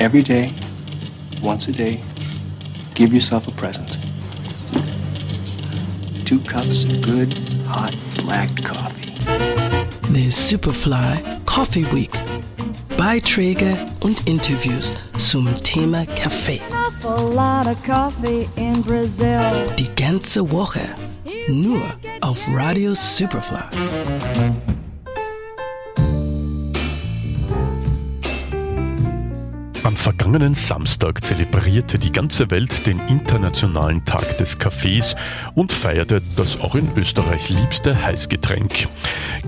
Every day, once a day, give yourself a present. Two cups of good, hot, black coffee. The Superfly Coffee Week. Beiträge und Interviews zum Thema Kaffee. Die ganze Woche nur auf Radio Superfly. Am vergangenen Samstag zelebrierte die ganze Welt den Internationalen Tag des Kaffees und feierte das auch in Österreich liebste Heißgetränk.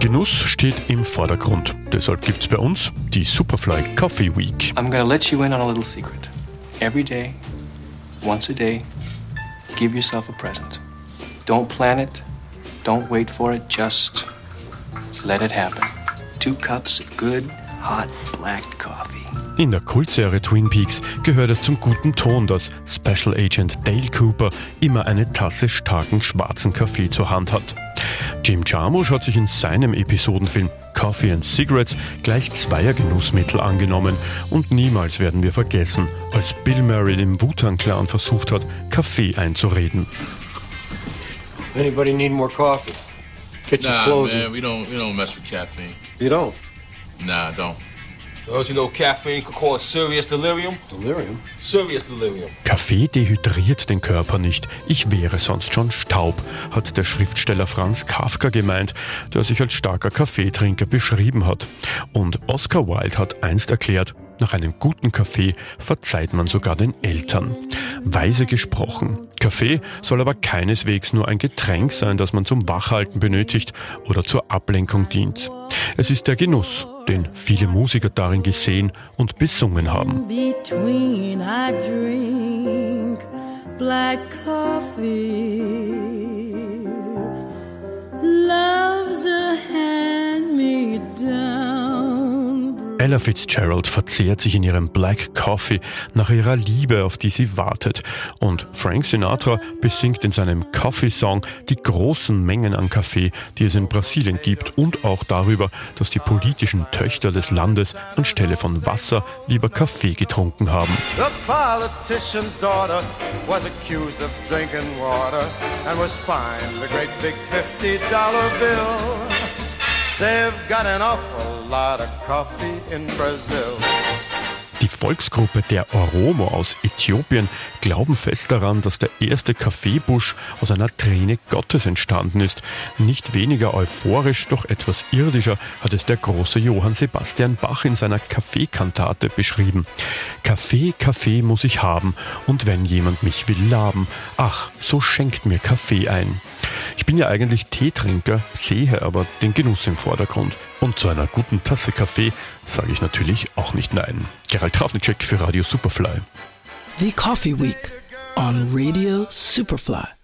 Genuss steht im Vordergrund. Deshalb gibt's bei uns die Superfly Coffee Week. I'm gonna let you in on a little secret. Every day, once a day, give yourself a present. Don't plan it, don't wait for it, just let it happen. Two cups of good. In der Kultserie Twin Peaks gehört es zum guten Ton, dass Special Agent Dale Cooper immer eine Tasse starken schwarzen Kaffee zur Hand hat. Jim Jarmusch hat sich in seinem Episodenfilm Coffee and Cigarettes gleich zweier Genussmittel angenommen und niemals werden wir vergessen, als Bill Murray dem Wu-Tang-Clan versucht hat, Kaffee einzureden. Anybody need more coffee? Kitchen's Nah, closing. man, we don't we don't mess with caffeine. You don't? Nah, don't. Don't you know caffeine could cause serious delirium? Delirium? Serious delirium. Kaffee dehydriert den Körper nicht. Ich wäre sonst schon Staub, hat der Schriftsteller Franz Kafka gemeint, der sich als starker Kaffeetrinker beschrieben hat. Und Oscar Wilde hat einst erklärt, nach einem guten Kaffee verzeiht man sogar den Eltern. Weise gesprochen. Kaffee soll aber keineswegs nur ein Getränk sein, das man zum Wachhalten benötigt oder zur Ablenkung dient. Es ist der Genuss, den viele Musiker darin gesehen und besungen haben. black coffee. Ella Fitzgerald verzehrt sich in ihrem Black Coffee nach ihrer Liebe, auf die sie wartet. Und Frank Sinatra besingt in seinem Coffee-Song die großen Mengen an Kaffee, die es in Brasilien gibt und auch darüber, dass die politischen Töchter des Landes anstelle von Wasser lieber Kaffee getrunken haben. The They've got an awful lot of coffee in Brazil. Die Volksgruppe der Oromo aus Äthiopien glauben fest daran, dass der erste Kaffeebusch aus einer Träne Gottes entstanden ist. Nicht weniger euphorisch, doch etwas irdischer hat es der große Johann Sebastian Bach in seiner Kaffeekantate beschrieben. Kaffee, Kaffee muss ich haben, und wenn jemand mich will laben, ach, so schenkt mir Kaffee ein. Ich bin ja eigentlich Teetrinker, sehe aber den Genuss im Vordergrund. Und zu einer guten Tasse Kaffee sage ich natürlich auch nicht nein. Gerald Trafnicek für Radio Superfly. The Coffee Week on Radio Superfly.